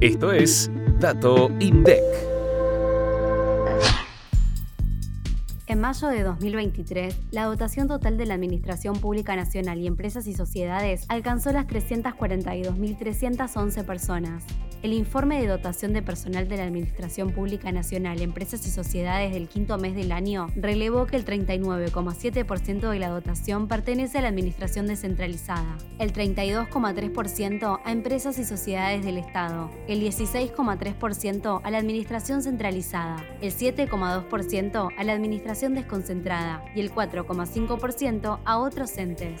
Esto es Dato INDEC. En mayo de 2023, la dotación total de la Administración Pública Nacional y Empresas y Sociedades alcanzó las 342.311 personas. El informe de dotación de personal de la Administración Pública Nacional, Empresas y Sociedades del quinto mes del año relevó que el 39,7% de la dotación pertenece a la Administración descentralizada, el 32,3% a empresas y sociedades del Estado, el 16,3% a la Administración centralizada, el 7,2% a la Administración desconcentrada y el 4,5% a otros entes.